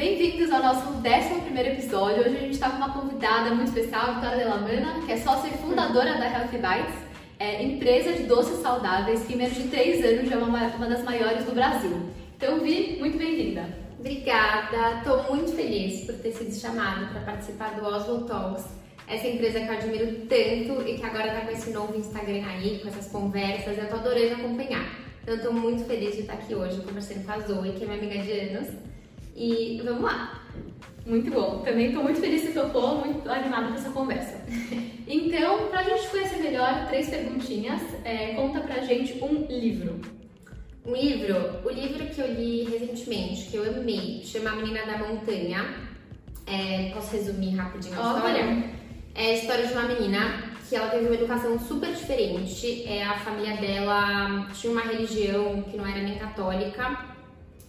Bem-vindos ao nosso 11 episódio. Hoje a gente está com uma convidada muito especial, Vitória Delamana, que é sócia e fundadora da Healthy Bites, é, empresa de doces saudáveis que em menos de 3 anos já é uma, uma das maiores do Brasil. Então, Vi, muito bem-vinda. Obrigada, estou muito feliz por ter sido chamada para participar do Oslo Talks. Essa empresa que eu admiro tanto e que agora está com esse novo Instagram aí, com essas conversas, eu tô adorando acompanhar. Então, estou muito feliz de estar aqui hoje conversando com a Zoe, que é minha amiga de anos. E vamos lá! Muito bom. Também estou muito feliz que topou, muito animada com essa conversa. Então, para a gente conhecer melhor, três perguntinhas. É, conta pra gente um livro. Um livro, o livro que eu li recentemente, que eu amei, chama A Menina da Montanha. É, posso resumir rapidinho a história? É a história de uma menina que ela teve uma educação super diferente. É, a família dela tinha uma religião que não era nem católica.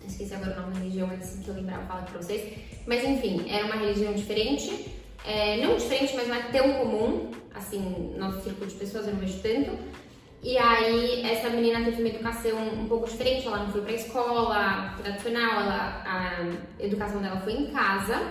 Esqueci agora o nome da religião, mas assim que eu lembrar eu falo pra vocês. Mas enfim, era uma religião diferente. É, não diferente, mas não é tão comum, assim, nosso círculo de pessoas eu não vejo tanto. E aí, essa menina teve uma educação um pouco diferente, ela não foi pra escola tradicional, ela, a educação dela foi em casa.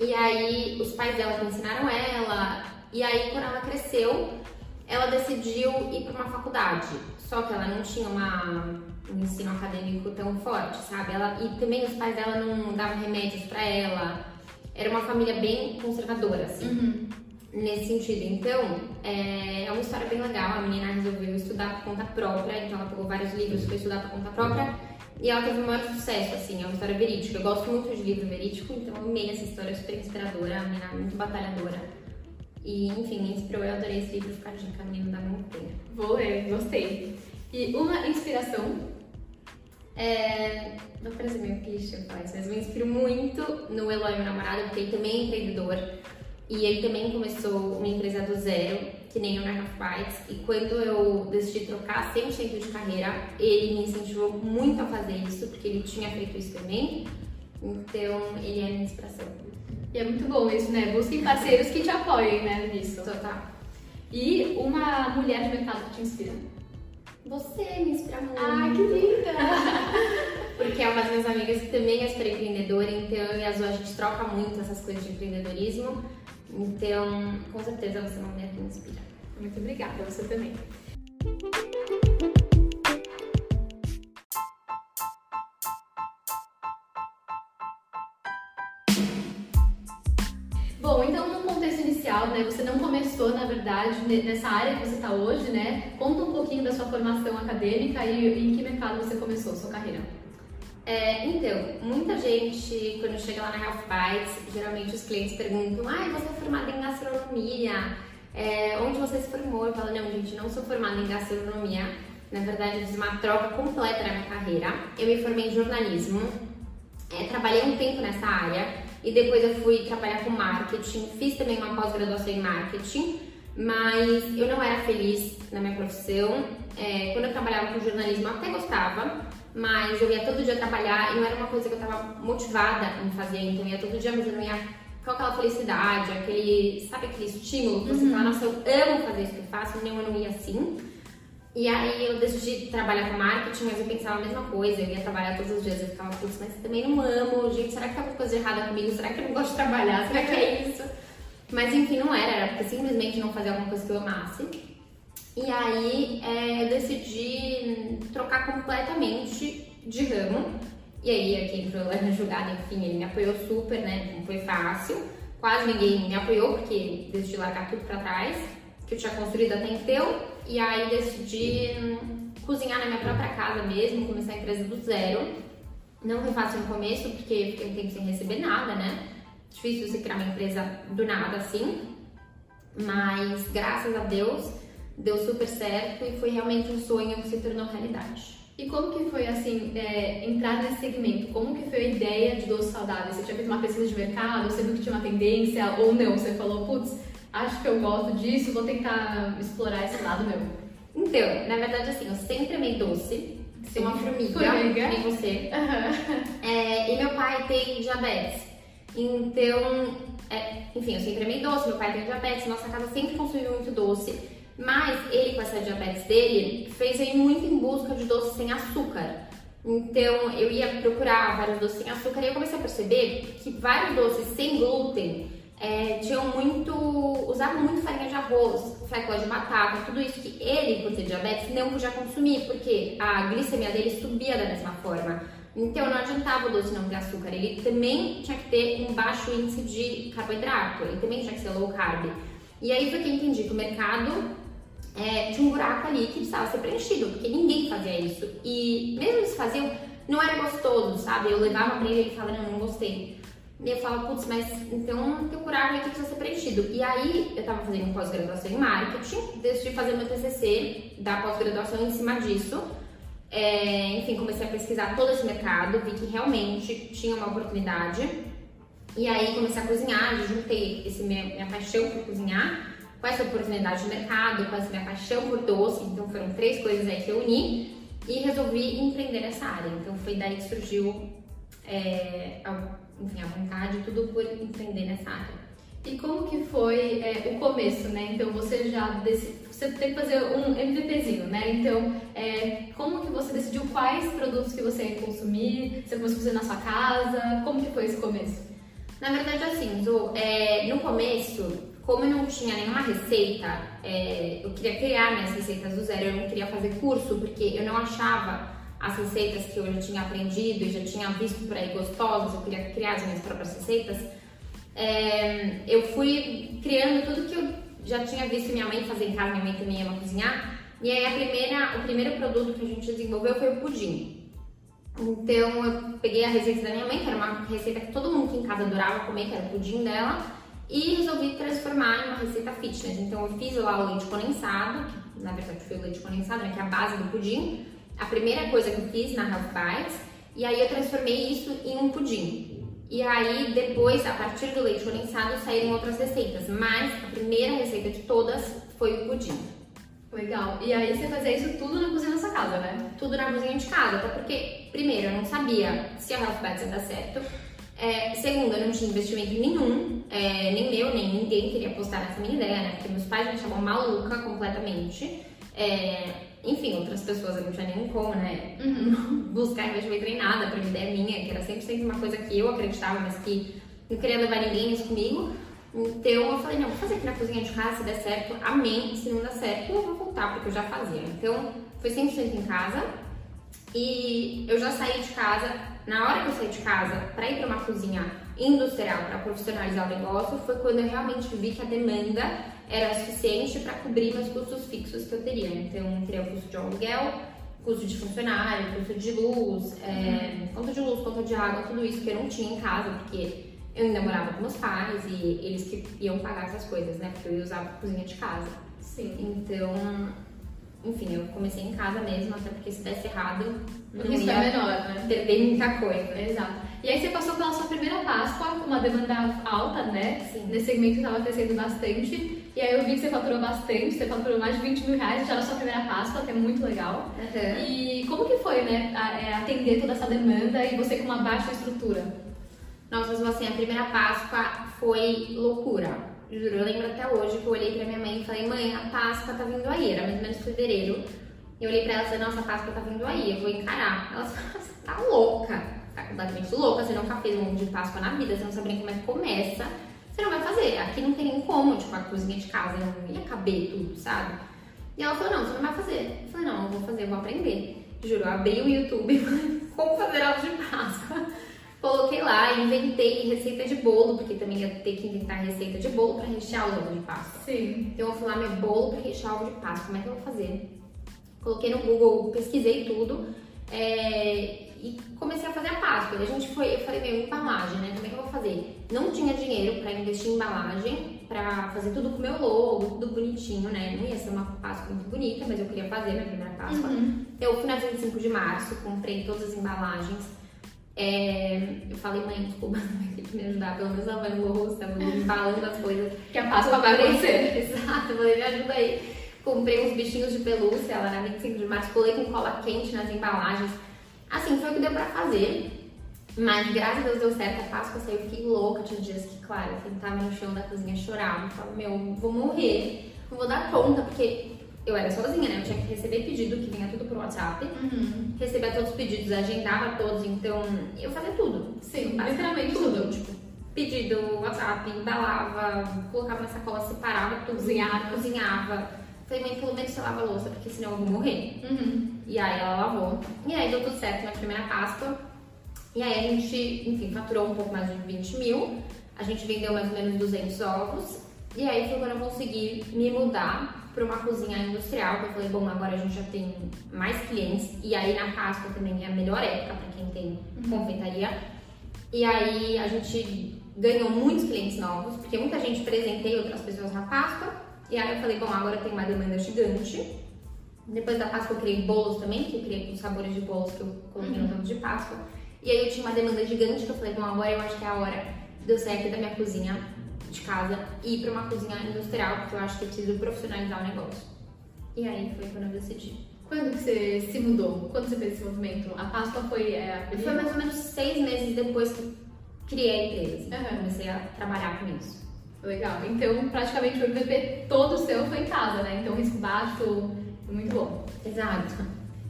E aí, os pais dela ensinaram ela. E aí, quando ela cresceu, ela decidiu ir para uma faculdade. Só que ela não tinha uma, um ensino acadêmico tão forte, sabe? Ela, e também os pais dela não davam remédios para ela. Era uma família bem conservadora, assim. Uhum nesse sentido. Então, é, é uma história bem legal. A menina resolveu estudar por conta própria, então ela pegou vários livros, foi estudar por conta própria e ela teve o maior sucesso, assim. É uma história verídica. Eu gosto muito de livro verídico, então eu amei essa história, super inspiradora. A menina é muito batalhadora. E, enfim, me inspirou. Eu adorei esse livro, ficar de caminho da montanha. Vou ler, gostei. E uma inspiração é, não parece meio clichê isso, mas me inspiro muito no Eloy, meu namorado, porque ele também é empreendedor. E ele também começou uma empresa do zero, que nem o Narraf Bites. E quando eu decidi trocar 100% de carreira, ele me incentivou muito a fazer isso, porque ele tinha feito isso também. Então, ele é a minha inspiração. E é muito bom isso, né? Busquem parceiros que te apoiem, né, nisso. Total. E uma mulher de mercado que te inspira? Você me inspira muito. Ah, que linda! Porque é uma das minhas amigas que também é super empreendedora, então e a Zoe a gente troca muito essas coisas de empreendedorismo. Então, com certeza você é uma mulher que me inspira. Muito obrigada, você também. Né, você não começou, na verdade, nessa área que você está hoje, né? Conta um pouquinho da sua formação acadêmica e em que mercado você começou a sua carreira. É, então, muita gente, quando chega lá na Health Bites, geralmente os clientes perguntam: ah, você é formada em gastronomia? É, onde você se formou? Eu falo: não, gente, não sou formada em gastronomia. Na verdade, eu fiz uma troca completa na minha carreira. Eu me formei em jornalismo, é, trabalhei um tempo nessa área e depois eu fui trabalhar com marketing. Fiz também uma pós-graduação em marketing, mas eu não era feliz na minha profissão. É, quando eu trabalhava com jornalismo, eu até gostava, mas eu ia todo dia trabalhar e não era uma coisa que eu tava motivada em fazer, então eu ia todo dia, mas eu não ia com aquela felicidade, aquele, sabe aquele estímulo que você uhum. fala, nossa, eu amo fazer isso que eu faço, nem eu não ia assim. E aí eu decidi trabalhar com marketing, mas eu pensava a mesma coisa, eu ia trabalhar todos os dias, eu ficava, putz, mas também não amo, gente, será que tá alguma coisa errada comigo? Será que eu não gosto de trabalhar? Será que é isso? Mas enfim, não era, era porque simplesmente não fazia alguma coisa que eu amasse. E aí é, eu decidi trocar completamente de ramo. E aí aqui entrou o na jogada, enfim, ele me apoiou super, né? Não foi fácil. Quase ninguém me apoiou, porque decidi largar tudo pra trás, que eu tinha construído até então. E aí decidi cozinhar na minha própria casa mesmo, começar a empresa do zero. Não foi fácil no começo, porque fiquei um tempo sem receber nada, né? Difícil você criar uma empresa do nada assim. Mas graças a Deus deu super certo e foi realmente um sonho que se tornou realidade. E como que foi, assim, é, entrar nesse segmento? Como que foi a ideia de doces saudáveis? Você tinha feito uma pesquisa de mercado, você viu que tinha uma tendência ou não? Você falou, putz, acho que eu gosto disso, vou tentar explorar esse lado meu. Então, na verdade, assim, eu sempre amei doce. Sou uma formiga, formiga. nem você. Uhum. É, e meu pai tem diabetes. Então, é, enfim, eu sempre amei doce, meu pai tem diabetes, nossa casa sempre consumiu muito doce. Mas ele, com essa diabetes dele, fez aí muito em busca de doces sem açúcar. Então eu ia procurar vários doces sem açúcar e eu comecei a perceber que vários doces sem glúten é, tinham muito. usavam muito farinha de arroz, fécula de batata, tudo isso que ele, por ter diabetes, não podia consumir, porque a glicemia dele subia da mesma forma. Então não adiantava o doce não ter açúcar, ele também tinha que ter um baixo índice de carboidrato, ele também tinha que ser low carb. E aí foi que eu entendi que o mercado é, tinha um buraco ali que precisava ser preenchido, porque ninguém fazia isso. E mesmo eles faziam, não era gostoso, sabe? Eu levava pra ele e ele falava, não, não gostei. E eu falava, putz, mas então buraco aí que precisa ser preenchido. E aí eu tava fazendo pós-graduação em marketing, decidi fazer meu TCC da pós-graduação em cima disso. É, enfim, comecei a pesquisar todo esse mercado, vi que realmente tinha uma oportunidade. E aí comecei a cozinhar, juntei esse minha, minha paixão por cozinhar com essa oportunidade de mercado, com essa minha paixão por doce. Então foram três coisas aí que eu uni e resolvi empreender nessa área. Então foi daí que surgiu é, a, enfim, a vontade, tudo por empreender nessa área. E como que foi é, o começo, né? Então você já decidiu, você tem que fazer um MVPzinho, né? Então, é, como que você decidiu quais produtos que você ia consumir? Você começou a fazer na sua casa? Como que foi esse começo? Na verdade, assim, Zu, é, no começo, como eu não tinha nenhuma receita, é, eu queria criar minhas receitas do zero, eu não queria fazer curso, porque eu não achava as receitas que eu já tinha aprendido e já tinha visto por aí gostosas, eu queria criar as minhas próprias receitas. É, eu fui criando tudo que eu já tinha visto minha mãe fazer em casa, minha mãe também ama cozinhar. E aí a primeira, o primeiro produto que a gente desenvolveu foi o pudim. Então eu peguei a receita da minha mãe, que era uma receita que todo mundo aqui em casa adorava comer, que era o pudim dela, e resolvi transformar em uma receita fitness. Então eu fiz lá o leite condensado, que na verdade foi o leite condensado, né, que é a base do pudim. A primeira coisa que eu fiz na Health Bites, e aí eu transformei isso em um pudim. E aí depois, a partir do leite condensado, saíram outras receitas, mas a primeira receita de todas foi o pudim. Legal. E aí você fazia isso tudo na cozinha da sua casa, né? Tudo na cozinha de casa, até porque, primeiro, eu não sabia se a Health Bites ia dar certo. É, segundo, eu não tinha investimento nenhum, é, nem meu, nem ninguém queria apostar nessa minha ideia, né? Porque meus pais me chamam maluca completamente. É, enfim, outras pessoas eu não tinha nenhum como, né? Uhum. Buscar investimento em nada, pra uma ideia minha, que era sempre, sempre uma coisa que eu acreditava, mas que não queria levar ninguém nisso comigo. Então eu falei, não, vou fazer aqui na cozinha de casa, se der certo, amém. Se não der certo, eu vou voltar, porque eu já fazia. Então foi 100% em casa. E eu já saí de casa, na hora que eu saí de casa, para ir para uma cozinha industrial, para profissionalizar o negócio, foi quando eu realmente vi que a demanda era suficiente para cobrir meus custos fixos que eu teria. Então eu teria o custo de aluguel, custo de funcionário, custo de luz, é, conta de luz, conta de água, tudo isso que eu não tinha em casa, porque eu ainda morava com meus pais e eles que iam pagar essas coisas, né? Porque eu ia usar a cozinha de casa. Sim. Então, enfim, eu comecei em casa mesmo, até porque se desse errado, não Isso é menor, né? Perder muita coisa. Exato. E aí você passou pela sua primeira Páscoa com uma demanda alta, né? Sim. Nesse segmento estava crescendo bastante. E aí eu vi que você faturou bastante, você faturou mais de 20 mil reais já na sua primeira Páscoa, que é muito legal. Uhum. E como que foi, né? É, atender toda essa demanda e você com uma baixa estrutura? Nossa, mas assim, a primeira Páscoa foi loucura. Juro, eu lembro até hoje que eu olhei pra minha mãe e falei, mãe, a Páscoa tá vindo aí, era mais ou menos fevereiro. Eu olhei pra ela e falei, nossa, a Páscoa tá vindo aí, eu vou encarar. Ela falou, você tá louca, completamente louca, você nunca fez um monte de Páscoa na vida, você não sabe nem como é que começa, você não vai fazer. Aqui não tem nem como, tipo, a cozinha de casa não ia caber tudo, sabe? E ela falou, não, você não vai fazer. Eu falei, não, eu vou fazer, eu vou aprender. Juro, eu abri o YouTube e falei, como fazer algo de Páscoa. Coloquei lá, inventei receita de bolo, porque também ia ter que inventar receita de bolo para rechear o ovo de Páscoa. Sim. Então eu fui lá, meu bolo para rechear o ovo de Páscoa, como é que eu vou fazer? Coloquei no Google, pesquisei tudo é, e comecei a fazer a Páscoa. E a gente foi, eu falei, meu, embalagem, né? Como é que eu vou fazer? Não tinha dinheiro para investir em embalagem, para fazer tudo com o meu logo, tudo bonitinho, né? Não ia ser uma Páscoa muito bonita, mas eu queria fazer minha primeira Páscoa. Uhum. Eu fui na 25 de março, comprei todas as embalagens é, eu falei, mãe, desculpa, não vai ter que me ajudar, pelo menos lavando o rosto, tava embalando as coisas. Que a Páscoa vai acontecer. Exato, eu falei, me ajuda aí. Comprei uns bichinhos de pelúcia lá na 25 de março, colei com cola quente nas embalagens. Assim, foi o que deu pra fazer. Mas graças a Deus deu certo, a Páscoa saiu, eu fiquei louca, tinha dias que, claro, eu sentava no chão da cozinha, chorava, falava, meu, vou morrer, não vou dar conta, porque eu era sozinha, né? Eu tinha que receber pedido que vinha tudo por WhatsApp, Uhum. recebia todos os pedidos, agendava todos, então eu fazia tudo. Sim, literalmente tudo. Tipo, pedido, WhatsApp, embalava, colocava na sacola, separava tudo, Cozinhava. cozinhava. Falei, mãe, pelo menos você lava a louça, porque senão eu vou morrer. Uhum. E aí ela lavou. E aí deu tudo certo na primeira Páscoa. E aí a gente, enfim, faturou um pouco mais de 20 mil. A gente vendeu mais ou menos 200 ovos. E aí foi quando eu consegui me mudar para uma cozinha industrial. Que eu falei, bom, agora a gente já tem mais clientes. E aí na Páscoa também é a melhor época para quem tem confeitaria. E aí a gente ganhou muitos clientes novos, porque muita gente presenteia outras pessoas na Páscoa. E aí eu falei, bom, agora tem uma demanda gigante. Depois da Páscoa eu criei bolos também, que eu criei com sabores de bolos que eu coloquei no ovos de Páscoa. E aí eu tinha uma demanda gigante que eu falei, bom, agora eu acho que é a hora de eu sair aqui da minha cozinha de casa e ir pra uma cozinha industrial, porque eu acho que eu preciso profissionalizar o negócio. E aí foi quando eu decidi. Quando que você se mudou? Quando você fez esse movimento? A Páscoa foi é, a Foi primeira? mais ou menos seis meses depois que criei a empresa. Aham. Comecei a trabalhar com isso. Legal. Então, praticamente o MVP todo seu foi em casa, né? Então, risco baixo, muito bom. Exato.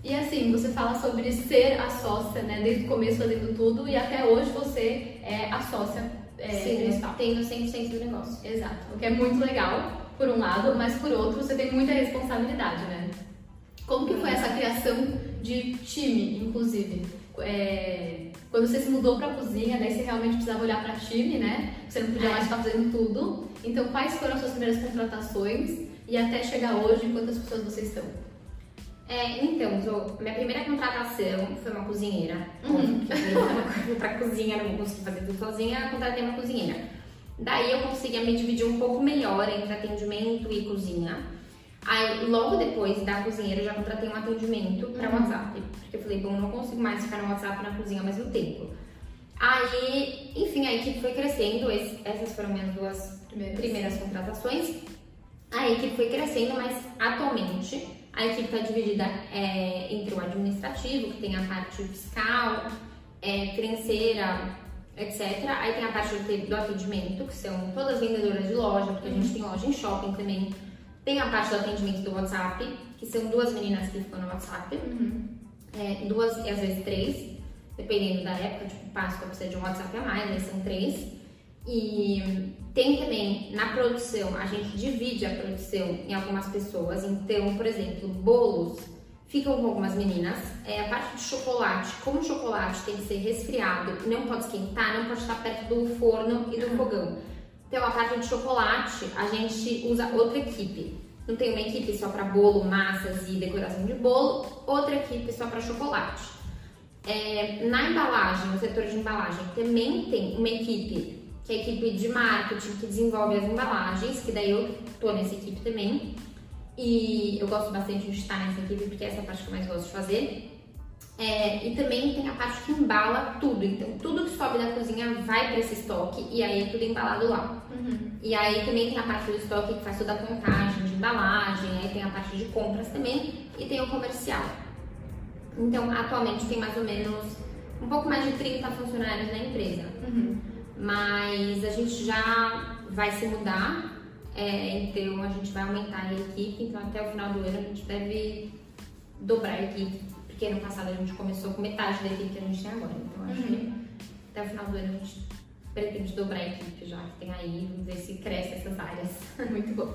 E assim, você fala sobre ser a sócia, né? Desde o começo fazendo tudo e até hoje você é a sócia é, Sim, principal. tendo 100% do negócio. Exato. O que é muito legal, por um lado, mas por outro, você tem muita responsabilidade, né? Como que foi essa criação de time, inclusive? É, quando você se mudou para a cozinha, daí você realmente precisava olhar para time, né? Você não podia É. mais ficar fazendo tudo. Então, quais foram as suas primeiras contratações e até chegar hoje, quantas pessoas vocês estão? É, então, minha primeira contratação foi uma cozinheira. Uhum. Porque eu pra cozinha, não consegui fazer tudo sozinha, eu contratei uma cozinheira. Daí eu conseguia me dividir um pouco melhor entre atendimento e cozinha. Aí, logo depois da cozinheira, eu já contratei um atendimento para Uhum. WhatsApp. Porque eu falei, bom, não consigo mais ficar no WhatsApp na cozinha ao mesmo tempo. Aí, enfim, a equipe foi crescendo. esse- essas foram minhas duas Primeiras. primeiras contratações. A equipe foi crescendo, mas atualmente a equipe está dividida é, entre o administrativo, que tem a parte fiscal, é, financeira, etc. Aí tem a parte do, atendimento, que são todas as vendedoras de loja, porque a gente tem loja em shopping também. Tem a parte do atendimento do WhatsApp, que são duas meninas que ficam no WhatsApp, é, duas e às vezes três, dependendo da época, tipo Páscoa precisa de um WhatsApp a mais, aí são três. E tem também na produção, a gente divide a produção em algumas pessoas. Então, por exemplo, bolos ficam com algumas meninas. É, a parte de chocolate, como o chocolate tem que ser resfriado, não pode esquentar, não pode estar perto do forno e do fogão. Então, a parte de chocolate, a gente usa outra equipe. Não tem uma equipe só para bolo, massas e decoração de bolo, outra equipe só para chocolate. É, na embalagem, no setor de embalagem, também tem uma equipe, que é a equipe de marketing, que desenvolve as embalagens, que daí eu tô nessa equipe também. E eu gosto bastante de estar nessa equipe, porque essa é a parte que eu mais gosto de fazer. É, e também tem a parte que embala tudo. Então, tudo que sobe da cozinha vai para esse estoque e aí é tudo embalado lá. E aí também tem a parte do estoque que faz toda a contagem de embalagem, aí tem a parte de compras também e tem o comercial. Então, atualmente tem mais ou menos um pouco mais de 30 funcionários na empresa. Mas a gente já vai se mudar, é, então a gente vai aumentar a equipe, então até o final do ano a gente deve dobrar a equipe, porque ano passado a gente começou com metade da equipe que a gente tem agora. Então acho que até o final do ano a gente pretende dobrar a equipe já que tem aí, vamos ver se cresce essas áreas. Muito bom.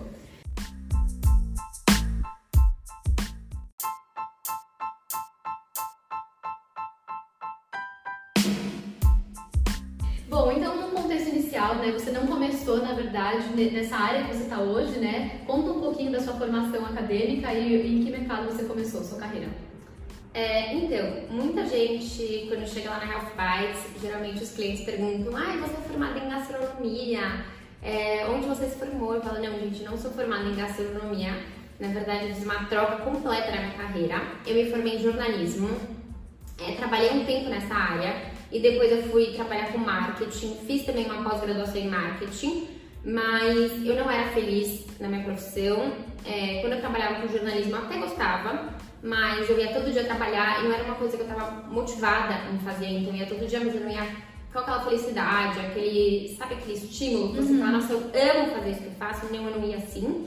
Bom, então no contexto inicial, né, você não começou, na verdade, ne- nessa área que você está hoje, né? Conta um pouquinho da sua formação acadêmica e em que mercado você começou sua carreira. É, então, muita gente, quando chega lá na Health Bites, geralmente os clientes perguntam: ah, você é formada em gastronomia? É, onde você se formou? Eu falo: não, gente, não sou formada em gastronomia. Na verdade, eu fiz uma troca completa na minha carreira. Eu me formei em jornalismo, é, trabalhei um tempo nessa área e depois eu fui trabalhar com marketing. Fiz também uma pós-graduação em marketing, mas eu não era feliz na minha profissão. É, quando eu trabalhava com jornalismo, eu até gostava, mas eu ia todo dia trabalhar e não era uma coisa que eu estava motivada em fazer. Então eu ia todo dia, mas eu não ia com aquela felicidade, aquele, sabe aquele estímulo que você fala, nossa, eu amo fazer isso que eu faço, não, eu não ia assim.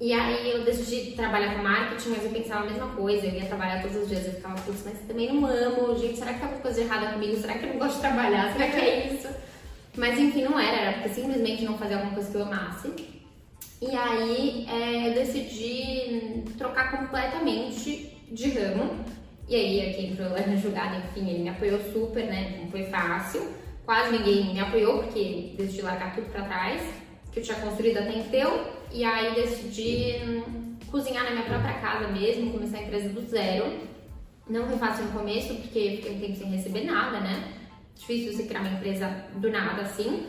E aí eu decidi trabalhar com marketing, mas eu pensava a mesma coisa, eu ia trabalhar todos os dias, eu ficava, putz, mas também não amo, gente, será que tá alguma coisa errada comigo? Será que eu não gosto de trabalhar? Será que é isso? Mas enfim, não era, era porque simplesmente não fazia alguma coisa que eu amasse. E aí é, eu decidi trocar completamente de ramo. E aí aqui entrou lá na jogada, enfim, ele me apoiou super, né? Não foi fácil. Quase ninguém me apoiou, porque decidi largar tudo pra trás, que eu tinha construído até então. E aí decidi hum, cozinhar na minha própria casa mesmo, começar a empresa do zero. Não foi fácil no começo, porque fiquei um tempo sem receber nada, né? Difícil você criar uma empresa do nada assim.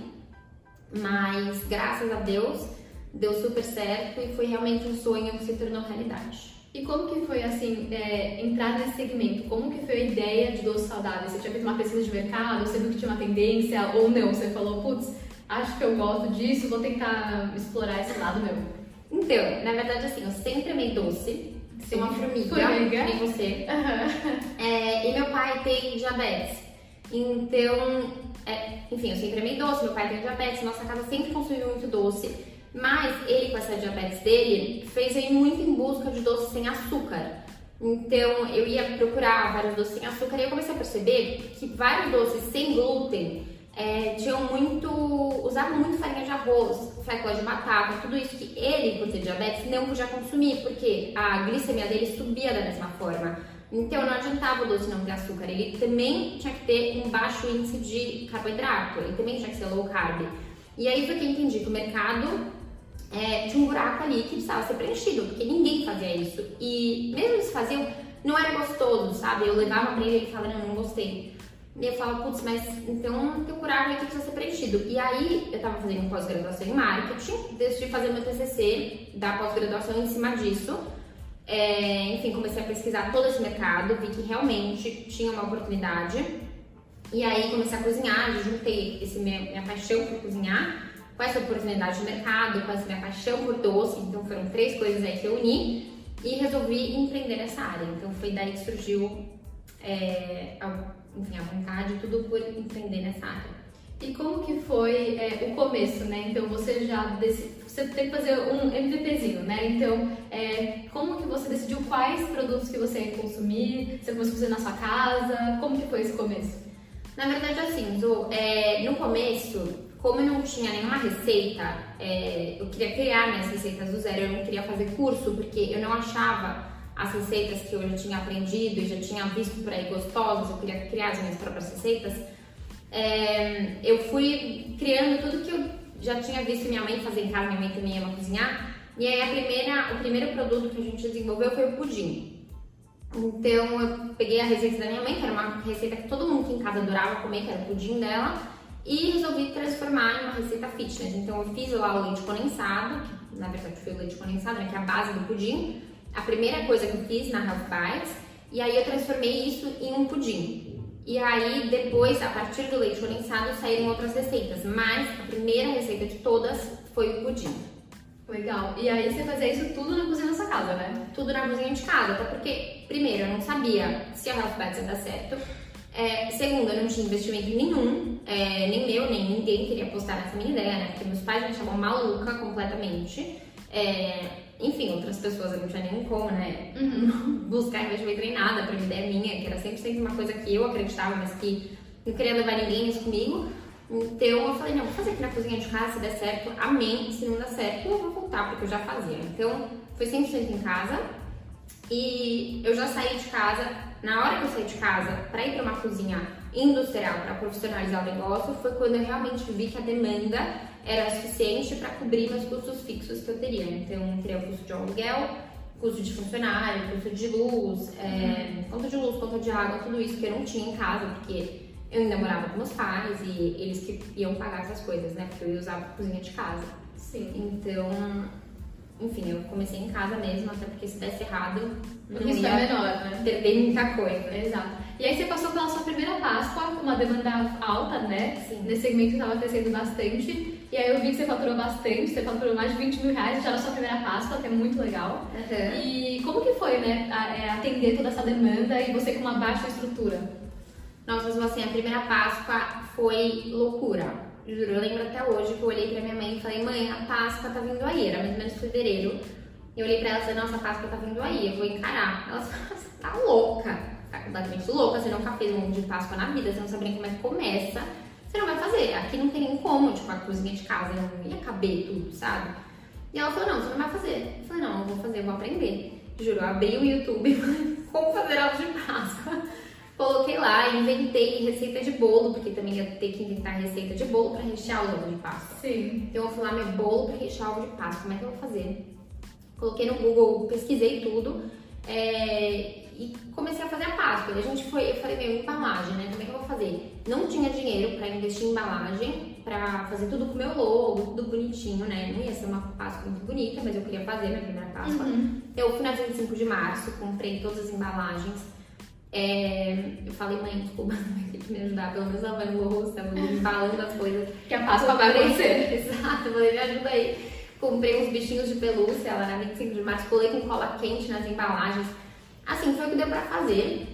Mas graças a Deus deu super certo e foi realmente um sonho que se tornou realidade. E como que foi, assim, é, entrar nesse segmento? Como que foi a ideia de doces saudáveis? Você tinha feito uma pesquisa de mercado, você viu que tinha uma tendência ou não? Você falou, putz, acho que eu gosto disso, vou tentar explorar esse lado meu. Então, na verdade, assim, eu sempre amei doce. Sou uma formiga, Formiga. nem você. É, e meu pai tem diabetes. Então, é, enfim, eu sempre amei doce, meu pai tem diabetes, nossa casa sempre consumiu muito doce. Mas ele, com essa diabetes dele, fez aí muito em busca de doces sem açúcar. Então, eu ia procurar vários doces sem açúcar e eu comecei a perceber que vários doces sem glúten é, tinham muito. usavam muito farinha de arroz, fécula de batata, tudo isso que ele, por ter diabetes, não podia consumir, porque a glicemia dele subia da mesma forma. Então não adiantava o doce não ter açúcar, ele também tinha que ter um baixo índice de carboidrato, ele também tinha que ser low carb. E aí foi que eu entendi que o mercado é, tinha um buraco ali que precisava ser preenchido, porque ninguém fazia isso. E mesmo eles faziam, não era gostoso, sabe? Eu levava pra ele e falava, não, não gostei. E eu falava, putz, mas então tem um buraco ali que precisa ser preenchido. E aí eu tava fazendo pós-graduação em marketing, decidi fazer meu TCC da pós-graduação em cima disso. É, enfim, comecei a pesquisar todo esse mercado, vi que realmente tinha uma oportunidade. E aí comecei a cozinhar, juntei esse minha, minha paixão por cozinhar com essa oportunidade de mercado, com essa minha paixão por doce. Então foram três coisas aí que eu uni e resolvi empreender nessa área. Então foi daí que surgiu é, a, enfim, a vontade, tudo por empreender nessa área. E como que foi é, o começo, né? Então você já decidiu, você tem que fazer um MVPzinho, né? Então, é, como que você decidiu quais produtos que você ia consumir? Você começou a fazer na sua casa? Como que foi esse começo? Na verdade, assim, Zu, é, no começo, como eu não tinha nenhuma receita, é, eu queria criar minhas receitas do zero, eu não queria fazer curso, porque eu não achava as receitas que eu já tinha aprendido e já tinha visto por aí gostosas, eu queria criar as minhas próprias receitas. É, eu fui criando tudo que eu já tinha visto minha mãe fazer em casa, minha mãe também ama cozinhar. E aí a primeira, o primeiro produto que a gente desenvolveu foi o pudim. Então eu peguei a receita da minha mãe, que era uma receita que todo mundo aqui em casa adorava comer, que era o pudim dela, e resolvi transformar em uma receita fitness. Então eu fiz lá o leite condensado, que na verdade foi o leite condensado, né, que é a base do pudim. A primeira coisa que eu fiz na Health Bites, e aí eu transformei isso em um pudim. E aí, depois, a partir do leite condensado, saíram outras receitas. Mas a primeira receita de todas foi o pudim. Legal. E aí você fazia isso tudo na cozinha da sua casa, né? Tudo na cozinha de casa. Até porque, primeiro, eu não sabia se a Health Bites ia dar certo. É, segundo, eu não tinha investimento nenhum, é, nem meu, nem ninguém queria apostar nessa minha ideia, né? Porque meus pais me achavam maluca completamente. É, enfim, outras pessoas eu não tinha nenhum como, né? Uhum. Buscar investimento nem nada, pra uma ideia minha, que era sempre uma coisa que eu acreditava, mas que não queria levar ninguém nisso comigo. Então eu falei, não, vou fazer aqui na cozinha de casa, se der certo, amém. Se não der certo, eu vou voltar, porque eu já fazia. Então foi 100% em casa. E eu já saí de casa, na hora que eu saí de casa, para ir para uma cozinha industrial, para profissionalizar o negócio, foi quando eu realmente vi que a demanda era suficiente para cobrir meus custos fixos que eu teria. Então, eu teria o custo de aluguel, custo de funcionário, custo de luz, é, conta de luz, conta de água, tudo isso que eu não tinha em casa, porque eu ainda morava com meus pais e eles que iam pagar essas coisas, né? Porque eu ia usar a cozinha de casa. Sim. Então, enfim, eu comecei em casa mesmo, até porque se desse errado, o risco é menor, né? Perder muita coisa. Exato. E aí você passou pela sua primeira Páscoa com uma demanda alta, né? Sim. Nesse segmento estava crescendo bastante. E aí eu vi que você faturou bastante, você faturou mais de 20 mil reais já na sua primeira Páscoa, que é muito legal. Uhum. E como que foi, né, é, atender toda essa demanda e você com uma baixa estrutura? Nossa, assim, a primeira Páscoa foi loucura. Juro, eu lembro até hoje que eu olhei pra minha mãe e falei, mãe, a Páscoa tá vindo aí, era mais ou menos fevereiro. Eu olhei pra ela e falei, nossa, a Páscoa tá vindo aí, eu vou encarar. Ela falou, você tá louca, tá completamente louca, você nunca fez um ovo de Páscoa na vida, você não sabe nem como é que começa, você não vai fazer. Aqui não tem nem como, tipo, a cozinha de casa não ia caber tudo, sabe? E ela falou, não, você não vai fazer. Eu falei, não, eu vou fazer, eu vou aprender. Juro, eu abri o YouTube como fazer ovo de Páscoa. Coloquei lá, inventei receita de bolo, porque também ia ter que inventar receita de bolo para rechear o ovo de Páscoa. Sim. Então eu fui lá, meu bolo para rechear o ovo de Páscoa, como é que eu vou fazer? Coloquei no Google, pesquisei tudo é, e comecei a fazer a Páscoa. E a gente foi, eu falei, meu, embalagem, né? Como é que eu vou fazer? Não tinha dinheiro para investir em embalagem, para fazer tudo com o meu logo, tudo bonitinho, né? Não ia ser uma Páscoa muito bonita, mas eu queria fazer minha primeira Páscoa. Uhum. Eu fui na 25 de março, comprei todas as embalagens. É, eu falei, mãe, desculpa, não vai ter que me ajudar, pelo menos lavando o rosto, tava embalando as coisas. Que a Páscoa vai acontecer. Exato, eu falei, me ajuda aí. Comprei uns bichinhos de pelúcia, ela era 25 de março, colei com cola quente nas embalagens. Assim, foi o que deu pra fazer.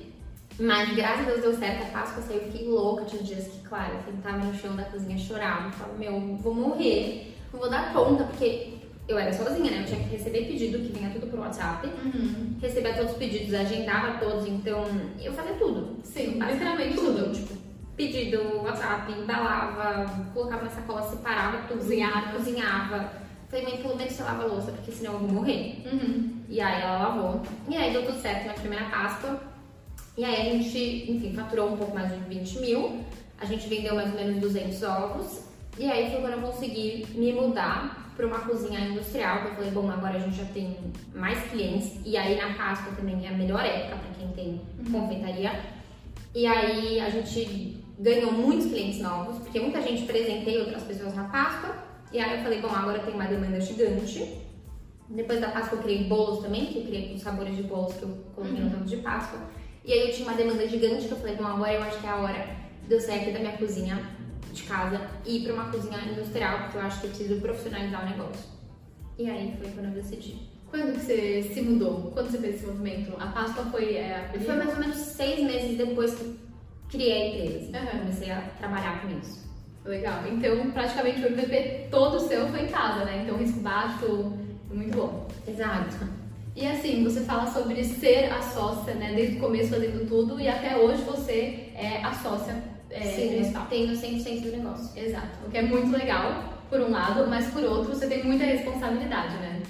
Mas graças a Deus deu certo, a Páscoa saiu, fiquei louca. Tinha dias que, claro, eu sentava no chão da cozinha, chorava. Falava, meu, vou morrer, não vou dar conta, porque eu era sozinha, né? Eu tinha que receber pedido, que vinha tudo pro WhatsApp. Uhum. Recebia todos os pedidos, agendava todos, então eu fazia tudo. Sim, Basicamente literalmente tudo. Tipo, pedido, WhatsApp, embalava, colocava na sacola, separava tudo. Cozinhava. Cozinhava. Falei, mãe, pelo menos você lava a louça, porque senão eu vou morrer. Uhum. E aí ela lavou. E aí deu tudo certo na primeira Páscoa. E aí a gente, enfim, faturou um pouco mais de 20 mil. A gente vendeu mais ou menos 200 ovos. E aí foi quando eu consegui me mudar para uma cozinha industrial. Que eu falei, bom, agora a gente já tem mais clientes. E aí na Páscoa também é a melhor época para quem tem confeitaria. E aí a gente ganhou muitos clientes novos, porque muita gente presenteia outras pessoas na Páscoa. E aí eu falei, bom, agora tem uma demanda gigante. Depois da Páscoa eu criei bolos também, que eu criei com sabores de bolos que eu coloquei no ovos de Páscoa. E aí eu tinha uma demanda gigante que eu falei, bom, agora eu acho que é a hora de eu sair aqui da minha cozinha de casa e ir pra uma cozinha industrial, porque eu acho que eu preciso profissionalizar o negócio. E aí foi quando eu decidi. Quando que você se mudou? Quando você fez esse movimento? A Páscoa foi é, a Foi mais ou menos seis meses depois que criei a empresa. Aham. Comecei a trabalhar com isso. Legal. Então, praticamente o MVP todo seu foi em casa, né? Então, risco baixo, muito bom. Exato. E assim, você fala sobre ser a sócia, né? Desde o começo fazendo tudo e até hoje você é a sócia é, Sim, principal. tendo 100% do negócio. Exato. O que é muito legal, por um lado, mas por outro, você tem muita responsabilidade, né?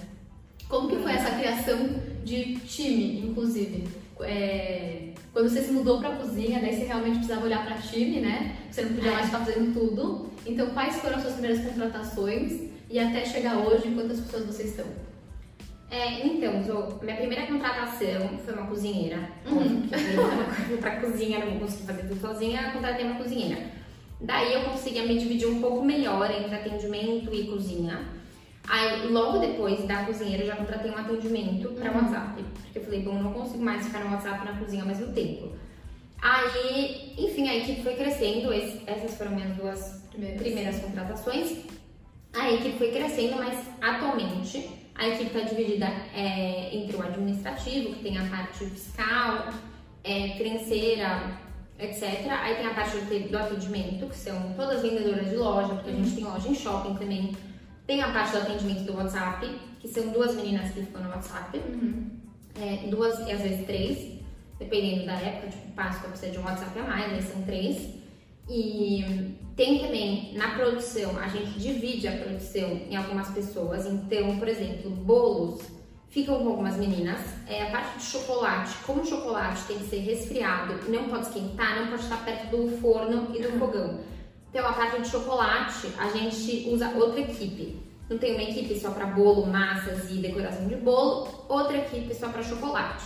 Como que foi essa criação de time, inclusive? É, quando você se mudou para a cozinha, daí você realmente precisava olhar para time, né? Você não podia É. mais ficar fazendo tudo. Então, quais foram as suas primeiras contratações e até chegar hoje, quantas pessoas vocês estão? É, então, minha primeira contratação foi uma cozinheira. Uhum. Fui pra cozinha, não consegui fazer tudo sozinha, contratei uma cozinheira. Daí eu conseguia me dividir um pouco melhor entre atendimento e cozinha. Aí, logo depois da cozinheira, eu já contratei um atendimento para Uhum. WhatsApp. Porque eu falei, bom, não consigo mais ficar no WhatsApp na cozinha ao mesmo tempo. Aí, enfim, a equipe foi crescendo. esse- essas foram minhas duas Primeiras. primeiras contratações. A equipe foi crescendo, mas atualmente a equipe está dividida é, entre o administrativo, que tem a parte fiscal, é, financeira, etc. Aí tem a parte do, atendimento, que são todas vendedoras de loja, porque a gente tem loja em shopping também. Tem a parte do atendimento do WhatsApp, que são duas meninas que ficam no WhatsApp, Uhum. é, duas e às vezes três, dependendo da época, tipo Páscoa precisa de um WhatsApp a mais, aí são três. E tem também na produção, a gente divide a produção em algumas pessoas. Então, por exemplo, bolos ficam com algumas meninas. É, a parte de chocolate, como o chocolate tem que ser resfriado, não pode esquentar, não pode estar perto do forno e do fogão. Então, a parte de chocolate, a gente usa outra equipe. Não tem uma equipe só para bolo, massas e decoração de bolo, outra equipe só para chocolate.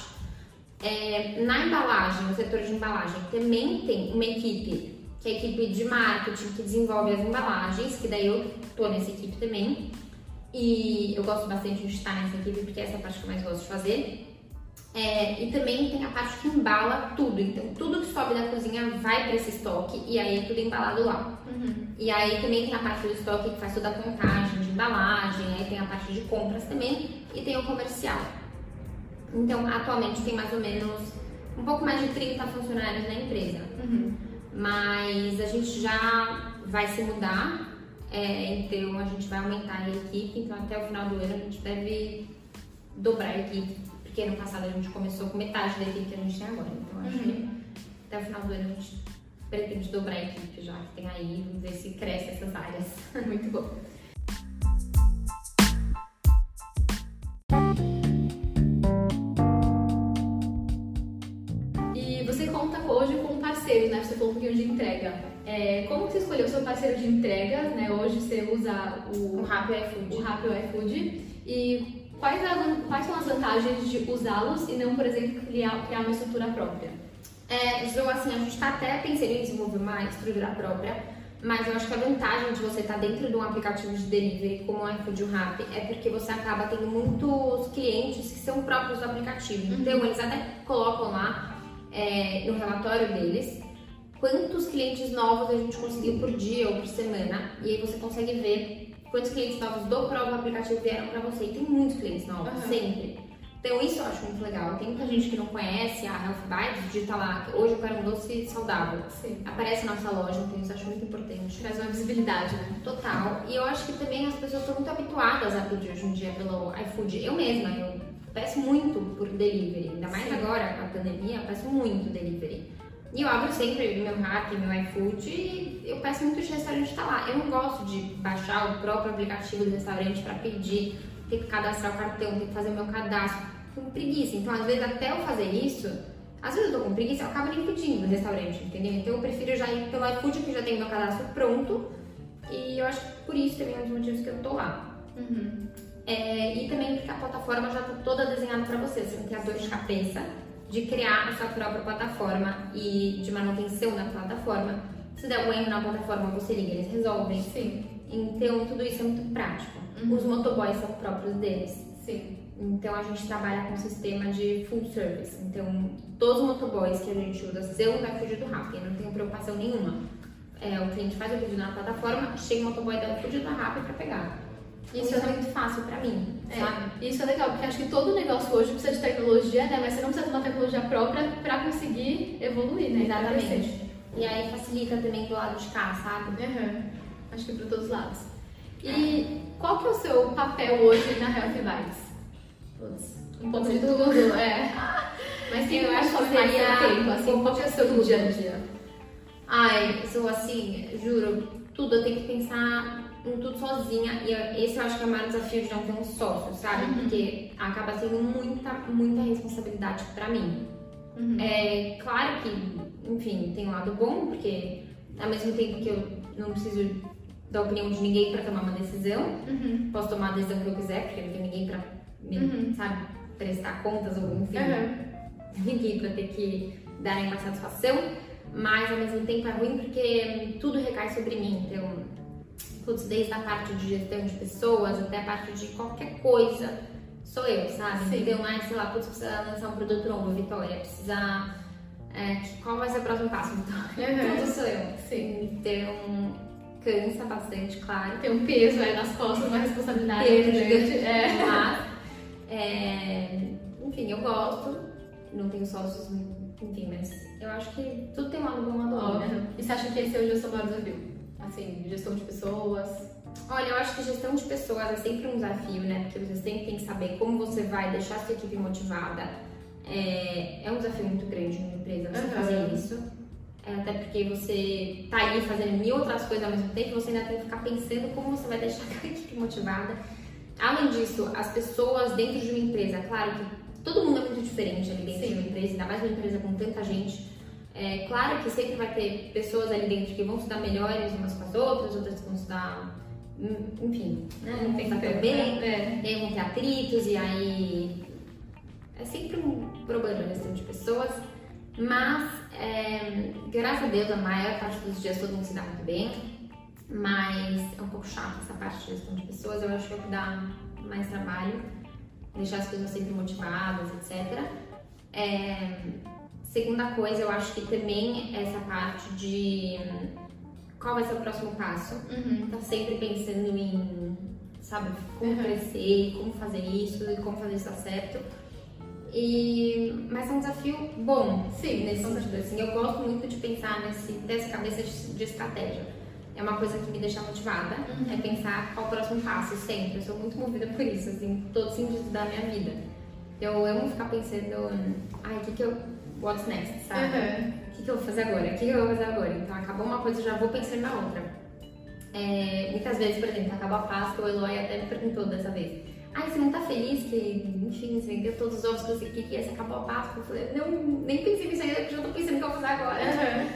É, na embalagem, no setor de embalagem, também tem uma equipe, que é a equipe de marketing, que desenvolve as embalagens, que daí eu tô nessa equipe também. E eu gosto bastante de estar nessa equipe, porque essa é a parte que eu mais gosto de fazer. É, e também tem a parte que embala tudo. Então, tudo que sobe da cozinha vai para esse estoque e aí é tudo embalado lá. Uhum. E aí também tem a parte do estoque que faz toda a contagem de embalagem, aí tem a parte de compras também e tem o comercial. Então, atualmente tem mais ou menos um pouco mais de 30 funcionários na empresa. Uhum. Mas a gente já vai se mudar, é, então a gente vai aumentar a equipe, então até o final do ano a gente deve dobrar a equipe, porque ano passado a gente começou com metade da equipe que a gente tem agora. Então acho uhum. que até o final do ano a gente pretende dobrar a equipe já que tem aí, vamos ver se cresce essas áreas. Muito bom. É, como você escolheu o seu parceiro de entrega, né? Hoje você usa o, o Rappi iFood. O Rappi iFood. E quais, quais são as vantagens de usá-los e não, por exemplo, criar, criar uma estrutura própria? É, Ju, assim, a gente está até pensando em desenvolver uma estrutura própria, mas eu acho que a vantagem de você estar tá dentro de um aplicativo de delivery como o iFood e o Rappi é porque você acaba tendo muitos clientes que são próprios do aplicativo. Uhum. Então, eles até colocam lá é, no relatório deles quantos clientes novos a gente conseguiu por dia ou por semana. E aí você consegue ver quantos clientes novos do próprio aplicativo vieram para você. E tem muitos clientes novos, uhum. sempre. Então isso eu acho muito legal. Tem muita gente que não conhece a Health Bites, digita lá, hoje eu quero um doce saudável. Sim. Aparece na nossa loja, então isso eu acho muito importante. Traz uma visibilidade, né? Total. E eu acho que também as pessoas estão muito habituadas a pedir hoje em dia pelo iFood. Eu mesma, eu peço muito por delivery. Ainda mais Sim. agora com a pandemia, eu peço muito delivery. E eu abro sempre meu hack, meu iFood e eu peço muito de restaurante estar tá lá. Eu não gosto de baixar o próprio aplicativo do restaurante para pedir ter que cadastrar o cartão, ter que fazer o meu cadastro. Com preguiça. Então, às vezes, até eu fazer isso, às vezes eu tô com preguiça, eu acabo nem pedindo no restaurante, entendeu? Então, eu prefiro já ir pelo iFood, que já tem meu cadastro pronto. E eu acho que por isso também é um dos motivos que eu tô lá. Uhum. É, e também porque a plataforma já tá toda desenhada para você, você não tem a dor de cabeça de criar a sua própria plataforma e de manutenção da plataforma. Se der um erro na plataforma, você liga, eles resolvem. Sim. Então, tudo isso é muito prático. Uhum. Os motoboys são próprios deles. Sim. Então, a gente trabalha com um sistema de full service. Então, todos os motoboys que a gente usa são da Fuji do não tenho preocupação nenhuma. É, o cliente faz o pedido na plataforma, chega o motoboy da Fuji do para pegar. Isso é muito fácil para mim, é, sabe? Isso é legal, porque acho que todo negócio hoje precisa de tecnologia, né? Mas você não precisa ter uma tecnologia própria para conseguir evoluir, né? Exatamente. E aí facilita também do lado de cá, sabe? Uhum. Acho que para todos os lados. E qual que é o seu papel hoje na Health Vibes? Putz, um pouco de tudo, é. Mas sim, eu acho que seria tempo, assim, qual que é o seu dia a dia? Ai, sou assim, juro, tudo eu tenho que pensar em tudo sozinha. E esse eu acho que é o maior desafio de não ter um sócio, sabe? Uhum. Porque acaba sendo muita, muita responsabilidade pra mim. Uhum. É claro que, enfim, tem um lado bom, porque ao mesmo tempo que eu não preciso da opinião de ninguém pra tomar uma decisão, uhum. posso tomar a decisão que eu quiser, porque não tem ninguém pra, me, uhum. sabe, prestar contas ou enfim, ninguém pra ter que dar uma satisfação. Mas ao mesmo tempo é ruim porque tudo recai sobre mim. Então, putz, desde a parte de gestão de pessoas até a parte de qualquer coisa, sou eu, sabe? Sim. Então, é, sei lá, putz, precisa lançar um produto novo, Vitória, precisa. É, qual vai ser o próximo passo, Vitória? Uhum. Tudo sou eu. Sim. Então, cansa bastante, claro. Tem um peso aí nas costas, uma responsabilidade peso grande. É. Mas, é, enfim, eu gosto, não tenho sócios, enfim, mas eu acho que tudo tem um lado bom e um lado bom. E você acha que esse hoje é o seu maior desafio? Assim, gestão de pessoas? Olha, eu acho que gestão de pessoas é sempre um desafio, né? Porque você sempre tem que saber como você vai deixar a sua equipe motivada. É, é um desafio muito grande numa empresa você uhum. fazer isso. É, até porque você tá aí fazendo mil outras coisas ao mesmo tempo, você ainda tem que ficar pensando como você vai deixar a equipe motivada. Além disso, as pessoas dentro de uma empresa, claro que todo mundo é muito diferente ali dentro Sim. de uma empresa, ainda mais uma empresa com tanta gente. É claro que sempre vai ter pessoas ali dentro que vão se dar melhores umas com as outras, outras que vão se dar, hum, enfim, né? Não bem, é. e aí vão ter atritos, e aí é sempre um problema nesse de pessoas. Mas, é, graças a Deus, a maior parte dos dias todo mundo se dá muito bem. Mas é um pouco chato essa parte de gestão de pessoas. Eu acho que é o que dá mais trabalho. Deixar as pessoas sempre motivadas, etc. É, Segunda coisa, eu acho que também essa parte de qual vai ser o próximo passo. Uhum. Tá sempre pensando em, sabe, como uhum. crescer, como fazer isso e como fazer isso dar certo. E, mas é um desafio bom, sim, nesse sentido. Assim, eu gosto muito de pensar nesse, dessa cabeça de, estratégia. é uma coisa que me deixa motivada, uhum. é pensar qual o próximo passo, sempre. Eu sou muito movida por isso, assim, todo sentido da minha vida. Eu amo ficar pensando, ai, o que que eu. What's next, sabe? O uhum. que, que eu vou fazer agora? O que, que eu vou fazer agora? Então, acabou uma coisa, já vou pensando na outra. É, muitas vezes, por exemplo, acabou a Páscoa, o Eloy até me perguntou dessa vez. Ai, você não tá feliz que, enfim, você vendeu todos os ovos que você queria, você acabou a Páscoa? Eu falei, não, nem pensei nisso ainda, porque já tô pensando o que eu vou fazer agora. Uhum.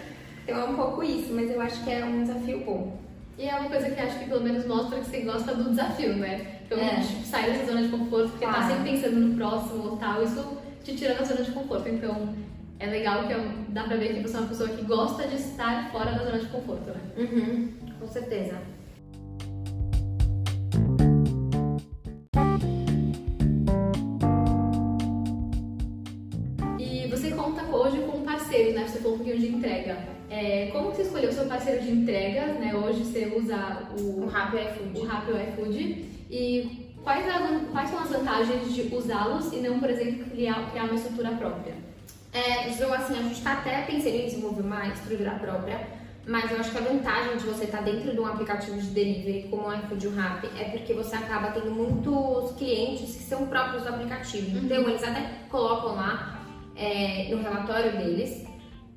Então é um pouco isso, mas eu acho que é um desafio bom. E é uma coisa que acho que pelo menos mostra que você gosta do desafio, né? Então, é. tipo, sair dessa zona de conforto, porque tá claro. tá sempre pensando no próximo ou tal, isso te tira da zona de conforto. Então, é legal que é dá pra ver que você é uma pessoa que gosta de estar fora da zona de conforto, né? Uhum, com certeza. E você conta hoje com parceiros, né? Você falou um pouquinho de entrega. É, como você escolheu o seu parceiro de entrega? Né? Hoje você usa o, o Rappi iFood. O Rappi iFood. E quais, quais são as vantagens de usá-los e não, por exemplo, criar, criar uma estrutura própria? É, Ju, assim, a gente está até pensando em desenvolver uma estrutura própria, mas eu acho que a vantagem de você estar tá dentro de um aplicativo de delivery como o iFood e o Rappi é porque você acaba tendo muitos clientes que são próprios do aplicativo. Uhum. Então, eles até colocam lá é, no relatório deles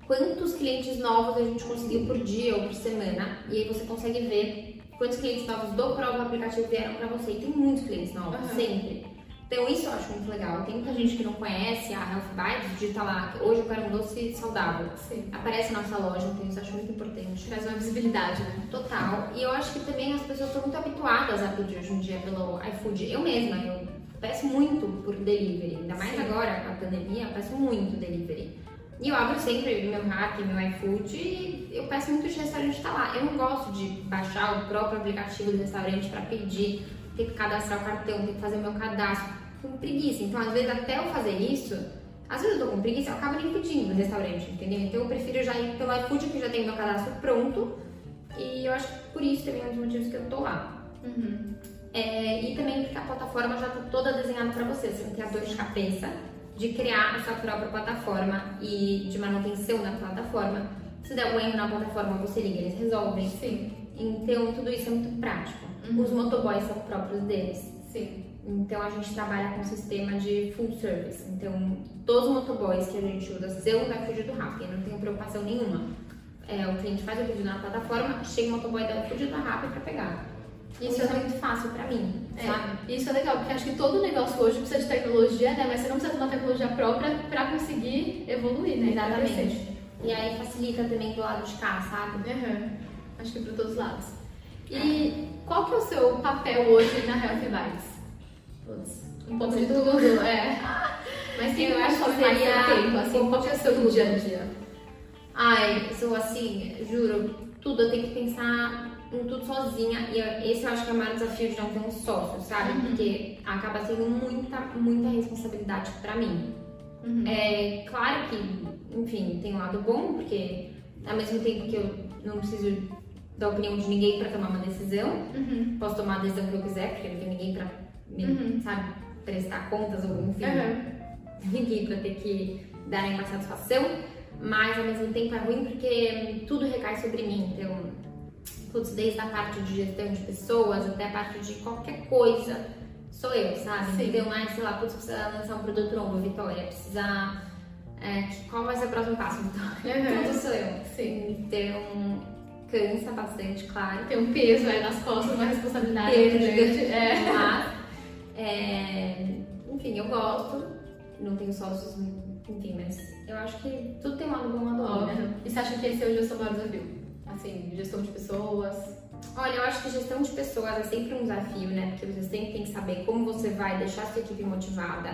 quantos clientes novos a gente conseguiu por dia ou por semana. E aí você consegue ver quantos clientes novos do próprio aplicativo vieram para você. E tem muitos clientes novos, uhum. sempre. Então isso eu acho muito legal. Tem muita gente que não conhece a Health Bites, digita lá, hoje eu quero um doce saudável. Sim. Aparece na nossa loja, então isso eu acho muito importante. Traz uma visibilidade, né? Total. E eu acho que também as pessoas estão muito habituadas a pedir hoje em dia pelo iFood. Eu mesma, eu peço muito por delivery. Ainda mais Sim. agora com a pandemia, eu peço muito delivery. E eu abro sempre meu hack, meu iFood e eu peço muito de restaurante estar tá lá. Eu não gosto de baixar o próprio aplicativo do restaurante para pedir, ter que cadastrar o cartão, ter que fazer meu cadastro. Com preguiça. Então, às vezes, até eu fazer isso, às vezes eu tô com preguiça, eu acabo nem pedindo no restaurante, entendeu? Então, eu prefiro já ir pelo iFood, que já tem meu cadastro pronto. E eu acho que por isso também é um dos motivos que eu tô lá. Uhum. É, e também porque a plataforma já tá toda desenhada para você, você não tem a dor de cabeça de criar a sua própria plataforma e de manutenção da plataforma. Se der um erro na plataforma, você liga, eles resolvem. Sim. Então, tudo isso é muito prático. Uhum. Os motoboys são próprios deles. Sim. Então, a gente trabalha com um sistema de full service. Então, todos os motoboys que a gente usa são da Fuji do não tenho preocupação nenhuma. É, o cliente faz o pedido na plataforma, chega o motoboy da Fuji do Rappi para pegar. Isso é muito fácil pra mim, é, sabe? Isso é legal, porque acho que todo negócio hoje precisa de tecnologia, né? Mas você não precisa ter uma tecnologia própria pra conseguir evoluir, né? Exatamente. E aí facilita também do lado de cá, sabe? Uhum. Acho que para todos os lados. E é. qual que é o seu papel hoje na Health Vibes? Putz, um pouco de tudo, é. Mas sim, eu acho que seria tempo, assim, qual que é o seu dia a dia? Ai, sou assim, juro, tudo eu tenho que pensar em tudo sozinha. E esse eu acho que é o maior desafio de não ter um sócio, sabe? Uhum. Porque acaba sendo muita, muita responsabilidade para mim. Uhum. É claro que, enfim, tem um lado bom, porque ao mesmo tempo que eu não preciso da opinião de ninguém para tomar uma decisão, uhum. posso tomar a decisão que eu quiser, porque não tem ninguém para me, uhum. sabe, prestar contas ou enfim, ninguém para ter que dar uma satisfação. Mas ao mesmo tempo é ruim porque tudo recai sobre mim. Então, putz, desde a parte de gestão de pessoas até a parte de qualquer coisa, sou eu, sabe? Sim. Então, é, sei lá, putz, precisa lançar um produto novo, Vitória, precisa. É, qual vai ser o próximo passo, Vitória? Uhum. Tudo sou eu. Sim. Então, cansa bastante, claro. Tem um peso aí nas costas, uma responsabilidade Peso grande. É. Mas, é, enfim, eu gosto, não tenho sócios, enfim, mas eu acho que tudo tem um lado bom um lado bom. E você acha que esse hoje é o seu maior desafio? Assim, gestão de pessoas? Olha, eu acho que gestão de pessoas é sempre um desafio, né? Porque você sempre tem que saber como você vai deixar a sua equipe motivada.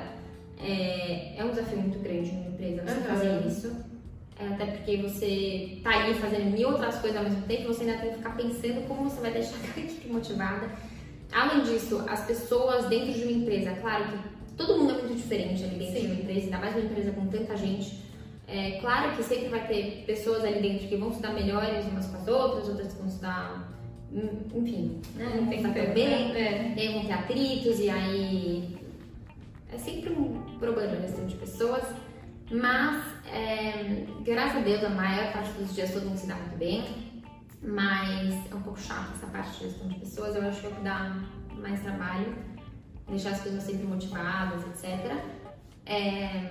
É, é um desafio muito grande numa empresa você uhum. fazer isso. É, até porque você tá aí fazendo mil outras coisas ao mesmo tempo, você ainda tem que ficar pensando como você vai deixar a equipe motivada. Além disso, as pessoas dentro de uma empresa, claro que todo mundo é muito diferente ali dentro Sim. de uma empresa, ainda mais uma empresa com tanta gente. É claro que sempre vai ter pessoas ali dentro que vão se dar melhores umas com as outras, outras que vão se dar, hum, enfim, né? Não pensar tão bem, é. e aí vão ter atritos, e aí é sempre um problema nesse tipo de pessoas. Mas, é, graças a Deus, a maior parte dos dias todo mundo se dá muito bem. Mas é um pouco chato essa parte de gestão de pessoas. Eu acho que é o que dá mais trabalho, deixar as pessoas sempre motivadas, etc. É,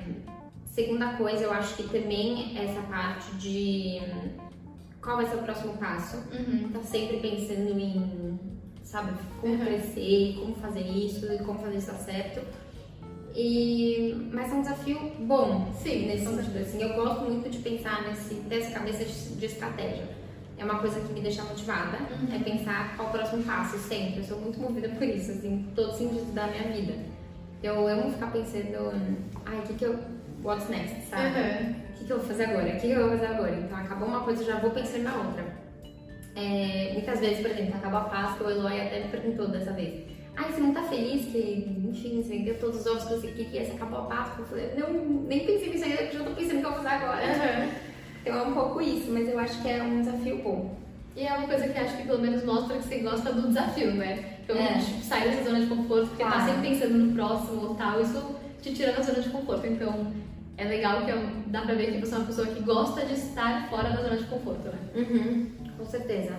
segunda coisa, eu acho que também é essa parte de qual vai ser o próximo passo. Uhum. Tá sempre pensando em, sabe, como Uhum. crescer, como fazer isso e como fazer isso dar certo. E, mas é um desafio bom, Sim, nesse sentido. Assim, eu gosto muito de pensar nesse, nessa cabeça de, estratégia. É uma coisa que me deixa motivada, Uhum. é pensar qual o próximo passo, sempre. Eu sou muito movida por isso, assim, todo sentido da minha vida. Eu amo ficar pensando, ai, o que que eu. What's next, sabe? Uhum. O que, que eu vou fazer agora? O que, que eu vou fazer agora? Então, acabou uma coisa, já vou pensando na outra. É, muitas vezes, por exemplo, acabou a Páscoa, o Eloy até me perguntou dessa vez. Ai, você não tá feliz que, enfim, você vendeu todos os ovos que você queria, você acabou a Páscoa? Eu falei, não, nem pensei nisso ainda, porque já tô pensando o que eu vou fazer agora. Uhum. Então, é um pouco isso, mas eu acho que é um desafio bom. E é uma coisa que acho que pelo menos mostra que você gosta do desafio, né? Então, É. tipo, sair dessa zona de conforto, porque tá Claro. sempre pensando no próximo ou tal, isso te tira da zona de conforto. Então, é legal que é um- dá pra ver que você é uma pessoa que gosta de estar fora da zona de conforto, né? Uhum, com certeza.